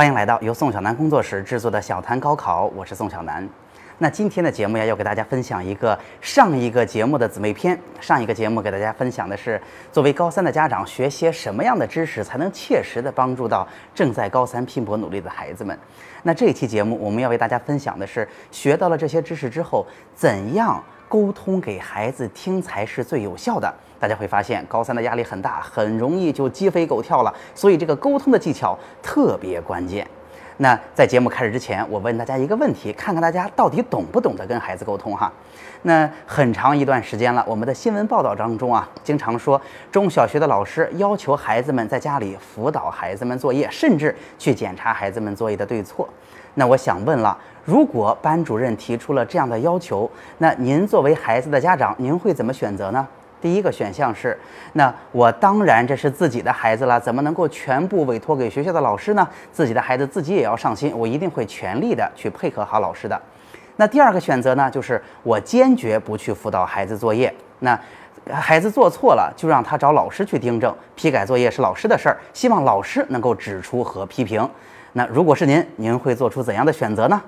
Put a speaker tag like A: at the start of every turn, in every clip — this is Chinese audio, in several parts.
A: 欢迎来到由宋小南工作室制作的小谈高考，我是宋小南。那今天的节目呀，要给大家分享一个上一个节目的姊妹篇。上一个节目给大家分享的是，作为高三的家长，学些什么样的知识才能切实的帮助到正在高三拼搏努力的孩子们。那这一期节目，我们要为大家分享的是，学到了这些知识之后，怎样沟通给孩子听才是最有效的。大家会发现，高三的压力很大，很容易就鸡飞狗跳了，所以这个沟通的技巧特别关键。那在节目开始之前，我问大家一个问题，看看大家到底懂不懂得跟孩子沟通哈？那很长一段时间了，我们的新闻报道当中啊，经常说中小学的老师要求孩子们在家里辅导孩子们作业，甚至去检查孩子们作业的对错。那我想问了，如果班主任提出了这样的要求，那您作为孩子的家长，您会怎么选择呢？第一个选项是，那我当然这是自己的孩子了，怎么能够全部委托给学校的老师呢？自己的孩子自己也要上心，我一定会全力的去配合好老师的。那第二个选择呢，就是我坚决不去辅导孩子作业。那孩子做错了，就让他找老师去订正，批改作业是老师的事儿，希望老师能够指出和批评。那如果是您，您会做出怎样的选择呢？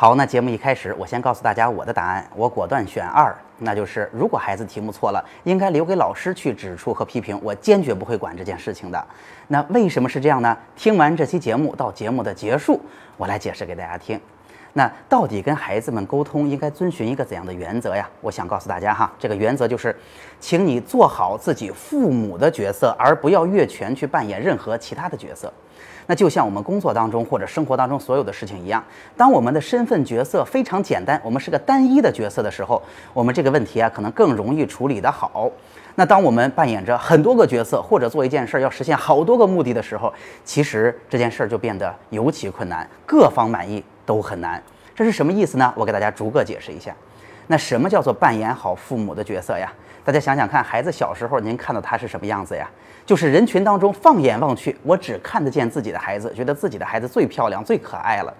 A: 好，那节目一开始，我先告诉大家我的答案，我果断选二，那就是如果孩子题目错了，应该留给老师去指出和批评，我坚决不会管这件事情的。那为什么是这样呢？听完这期节目到节目的结束，我来解释给大家听。那到底跟孩子们沟通应该遵循一个怎样的原则呀？我想告诉大家哈，这个原则就是，请你做好自己父母的角色，而不要越权去扮演任何其他的角色。那就像我们工作当中或者生活当中所有的事情一样，当我们的身份角色非常简单，我们是个单一的角色的时候，我们这个问题啊可能更容易处理得好。那当我们扮演着很多个角色，或者做一件事儿要实现好多个目的的时候，其实这件事儿就变得尤其困难，各方满意都很难。这是什么意思呢？我给大家逐个解释一下。那什么叫做扮演好父母的角色呀？大家想想看，孩子小时候您看到他是什么样子呀？就是人群当中放眼望去，我只看得见自己的孩子，觉得自己的孩子最漂亮、最可爱了。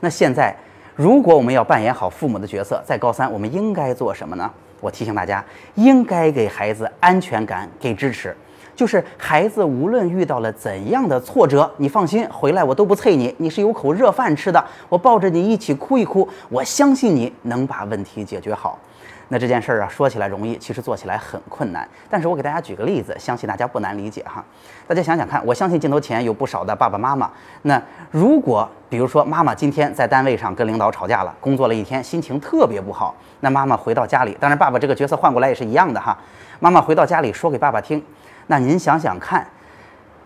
A: 那现在，如果我们要扮演好父母的角色，在高三我们应该做什么呢？我提醒大家，应该给孩子安全感，给支持。就是孩子无论遇到了怎样的挫折，你放心，回来我都不催你，你是有口热饭吃的，我抱着你一起哭一哭，我相信你能把问题解决好。那这件事儿啊，说起来容易，其实做起来很困难。但是我给大家举个例子，相信大家不难理解哈。大家想想看，我相信镜头前有不少的爸爸妈妈。那如果比如说妈妈今天在单位上跟领导吵架了，工作了一天，心情特别不好。那妈妈回到家里，当然爸爸这个角色换过来也是一样的哈。妈妈回到家里说给爸爸听，那您想想看，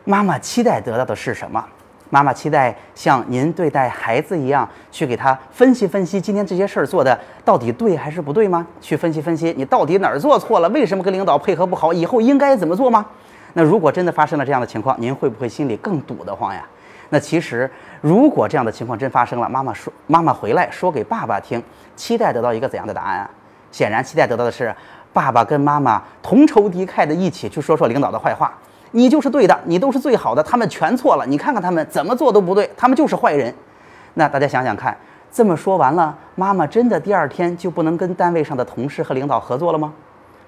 A: 妈妈期待得到的是什么？妈妈期待像您对待孩子一样，去给他分析分析今天这些事儿做的到底对还是不对吗？去分析分析你到底哪儿做错了，为什么跟领导配合不好，以后应该怎么做吗？那如果真的发生了这样的情况，您会不会心里更堵得慌呀？那其实，如果这样的情况真发生了，妈妈说妈妈回来说给爸爸听，期待得到一个怎样的答案啊？显然，期待得到的是爸爸跟妈妈同仇敌忾的一起去说说领导的坏话。你就是对的，你都是最好的，他们全错了。你看看他们怎么做都不对，他们就是坏人。那大家想想看，这么说完了，妈妈真的第二天就不能跟单位上的同事和领导合作了吗？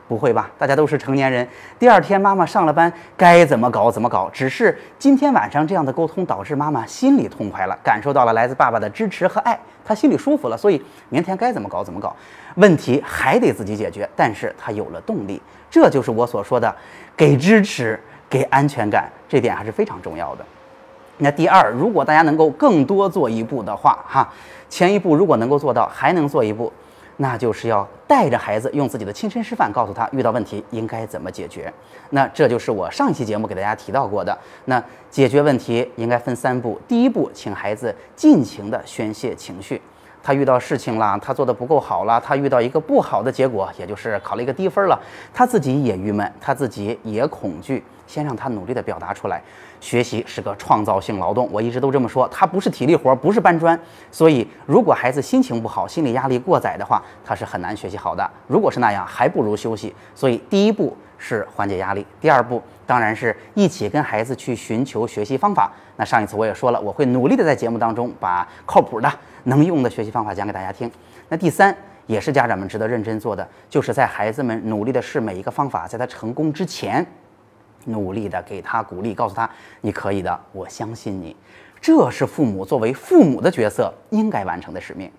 A: 不会吧，大家都是成年人。第二天妈妈上了班，该怎么搞怎么搞。只是今天晚上这样的沟通，导致妈妈心里痛快了，感受到了来自爸爸的支持和爱，她心里舒服了。所以明天该怎么搞怎么搞，问题还得自己解决。但是她有了动力，这就是我所说的给支持。给安全感，这点还是非常重要的。那第二，如果大家能够更多做一步的话，哈，前一步如果能够做到，还能做一步，那就是要带着孩子用自己的亲身示范，告诉他遇到问题应该怎么解决。那这就是我上一期节目给大家提到过的。那解决问题应该分三步，第一步，请孩子尽情的宣泄情绪。他遇到事情了，他做的不够好了，他遇到一个不好的结果，也就是考了一个低分了，他自己也郁闷，他自己也恐惧。先让他努力的表达出来，学习是个创造性劳动，我一直都这么说，它不是体力活，不是搬砖。所以，如果孩子心情不好，心理压力过载的话，他是很难学习好的。如果是那样，还不如休息。所以，第一步是缓解压力，第二步当然是一起跟孩子去寻求学习方法。那上一次我也说了，我会努力的在节目当中把靠谱的、能用的学习方法讲给大家听。那第三，也是家长们值得认真做的，就是在孩子们努力的试每一个方法，在他成功之前。努力的给他鼓励，告诉他你可以的，我相信你。这是父母作为父母的角色应该完成的使命。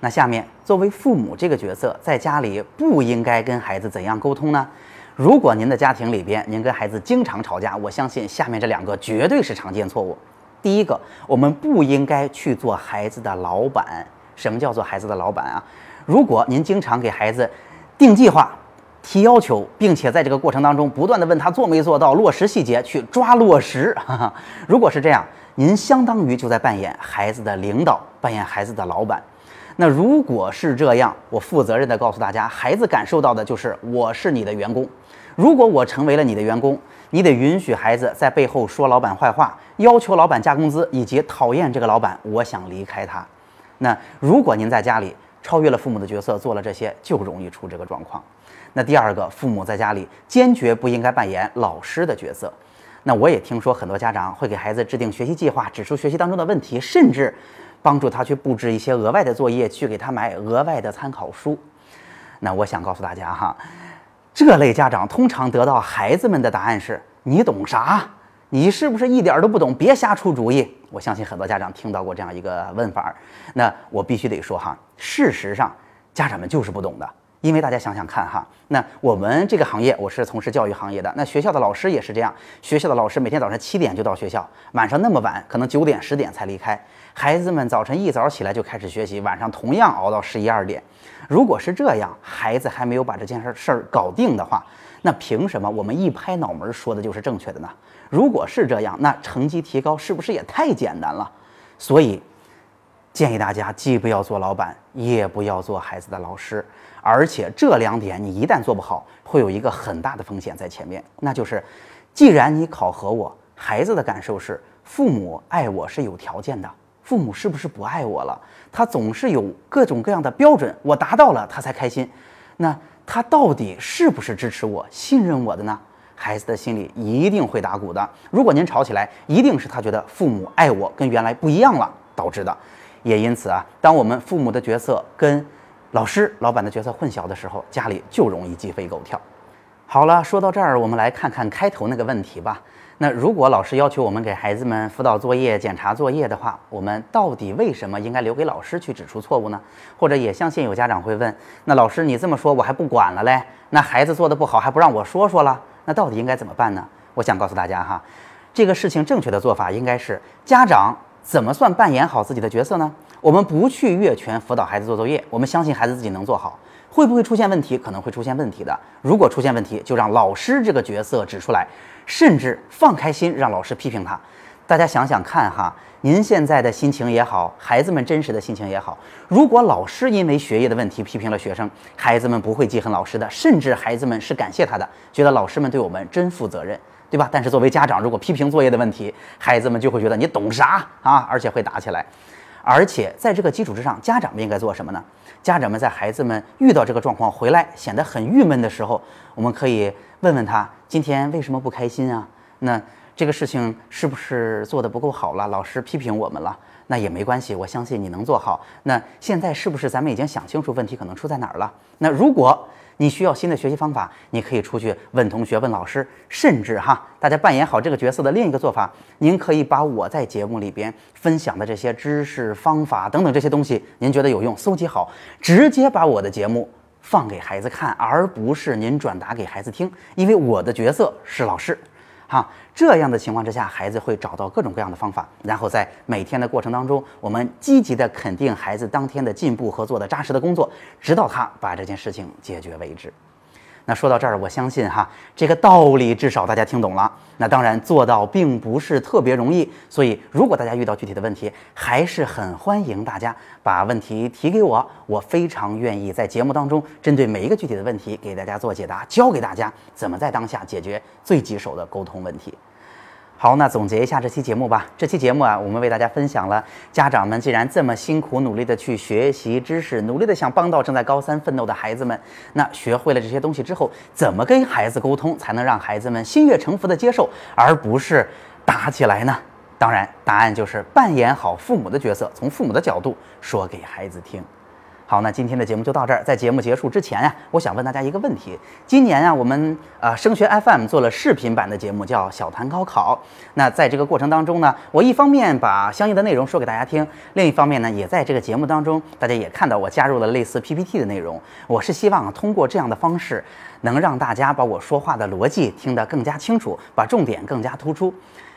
A: 那下面，作为父母这个角色，在家里不应该跟孩子怎样沟通呢？如果您的家庭里边，您跟孩子经常吵架，我相信下面这两个绝对是常见错误。第一个，我们不应该去做孩子的老板。什么叫做孩子的老板啊？如果您经常给孩子定计划、提要求，并且在这个过程当中不断的问他做没做到、落实细节，去抓落实，如果是这样，您相当于就在扮演孩子的领导，扮演孩子的老板。那如果是这样，我负责任的告诉大家，孩子感受到的就是我是你的员工。如果我成为了你的员工，你得允许孩子在背后说老板坏话，要求老板加工资，以及讨厌这个老板，我想离开他。那如果您在家里超越了父母的角色，做了这些，就容易出这个状况。那第二个，父母在家里坚决不应该扮演老师的角色。那我也听说很多家长会给孩子制定学习计划，指出学习当中的问题，甚至。帮助他去布置一些额外的作业，去给他买额外的参考书。那我想告诉大家哈，这类家长通常得到孩子们的答案是：你懂啥？你是不是一点都不懂？别瞎出主意。我相信很多家长听到过这样一个问法。那我必须得说哈，事实上家长们就是不懂的。因为大家想想看哈，那我们这个行业，我是从事教育行业的，那学校的老师也是这样。学校的老师每天早上七点就到学校，晚上那么晚，可能九点十点才离开。孩子们早晨一早起来就开始学习，晚上同样熬到十一二点。如果是这样，孩子还没有把这件事事儿搞定的话，那凭什么我们一拍脑门说的就是正确的呢？如果是这样，那成绩提高是不是也太简单了？所以建议大家既不要做老板，也不要做孩子的老师。而且这两点你一旦做不好，会有一个很大的风险在前面，那就是，既然你考核我，孩子的感受是父母爱我是有条件的，父母是不是不爱我了？他总是有各种各样的标准，我达到了他才开心，那他到底是不是支持我、信任我的呢？孩子的心里一定会打鼓的。如果您吵起来，一定是他觉得父母爱我跟原来不一样了导致的。也因此啊，当我们父母的角色跟老师、老板的角色混淆的时候，家里就容易鸡飞狗跳。好了，说到这儿，我们来看看开头那个问题吧。那如果老师要求我们给孩子们辅导作业、检查作业的话，我们到底为什么应该留给老师去指出错误呢？或者也相信有家长会问：那老师你这么说，我还不管了嘞？那孩子做的不好还不让我说说了？那到底应该怎么办呢？我想告诉大家哈，这个事情正确的做法应该是家长怎么算扮演好自己的角色呢？我们不去越权辅导孩子做作业，我们相信孩子自己能做好。会不会出现问题？可能会出现问题的。如果出现问题，就让老师这个角色指出来，甚至放开心让老师批评他。大家想想看哈，您现在的心情也好，孩子们真实的心情也好。如果老师因为学业的问题批评了学生，孩子们不会记恨老师的，甚至孩子们是感谢他的，觉得老师们对我们真负责任，对吧？但是作为家长，如果批评作业的问题，孩子们就会觉得你懂啥啊，而且会打起来。而且在这个基础之上，家长们应该做什么呢？家长们在孩子们遇到这个状况回来显得很郁闷的时候，我们可以问问他今天为什么不开心啊？那这个事情是不是做得不够好了？老师批评我们了，那也没关系，我相信你能做好。那现在是不是咱们已经想清楚问题可能出在哪儿了？那如果。你需要新的学习方法，你可以出去问同学、问老师，甚至哈，大家扮演好这个角色的另一个做法，您可以把我在节目里边分享的这些知识、方法等等这些东西，您觉得有用，搜集好，直接把我的节目放给孩子看，而不是您转达给孩子听，因为我的角色是老师。哈，这样的情况之下，孩子会找到各种各样的方法，然后在每天的过程当中，我们积极的肯定孩子当天的进步和做的扎实的工作，直到他把这件事情解决为止。那说到这儿，我相信哈，这个道理至少大家听懂了。那当然做到并不是特别容易，所以如果大家遇到具体的问题，还是很欢迎大家把问题提给我，我非常愿意在节目当中针对每一个具体的问题给大家做解答，教给大家怎么在当下解决最棘手的沟通问题。好，那总结一下这期节目吧。这期节目啊，我们为大家分享了家长们既然这么辛苦努力的去学习知识，努力的想帮到正在高三奋斗的孩子们，那学会了这些东西之后，怎么跟孩子沟通才能让孩子们心悦诚服的接受，而不是打起来呢？当然，答案就是扮演好父母的角色，从父母的角度说给孩子听。好，那今天的节目就到这儿。在节目结束之前呀，我想问大家一个问题：今年啊，我们呃升学 FM 做了视频版的节目，叫《小谈高考》。那在这个过程当中呢，我一方面把相应的内容说给大家听，另一方面呢，也在这个节目当中，大家也看到我加入了类似 PPT 的内容。我是希望通过这样的方式，能让大家把我说话的逻辑听得更加清楚，把重点更加突出。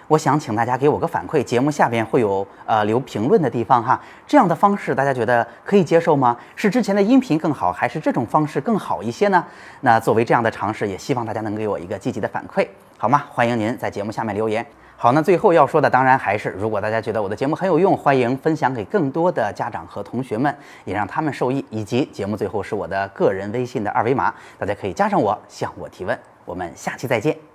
A: 我想请大家给我个反馈，节目下边会有呃留评论的地方哈，这样的方式大家觉得可以接受吗？是之前的音频更好，还是这种方式更好一些呢？那作为这样的尝试，也希望大家能给我一个积极的反馈，好吗？欢迎您在节目下面留言。好，那最后要说的当然还是，如果大家觉得我的节目很有用，欢迎分享给更多的家长和同学们，也让他们受益。以及节目最后是我的个人微信的二维码，大家可以加上我向我提问。我们下期再见。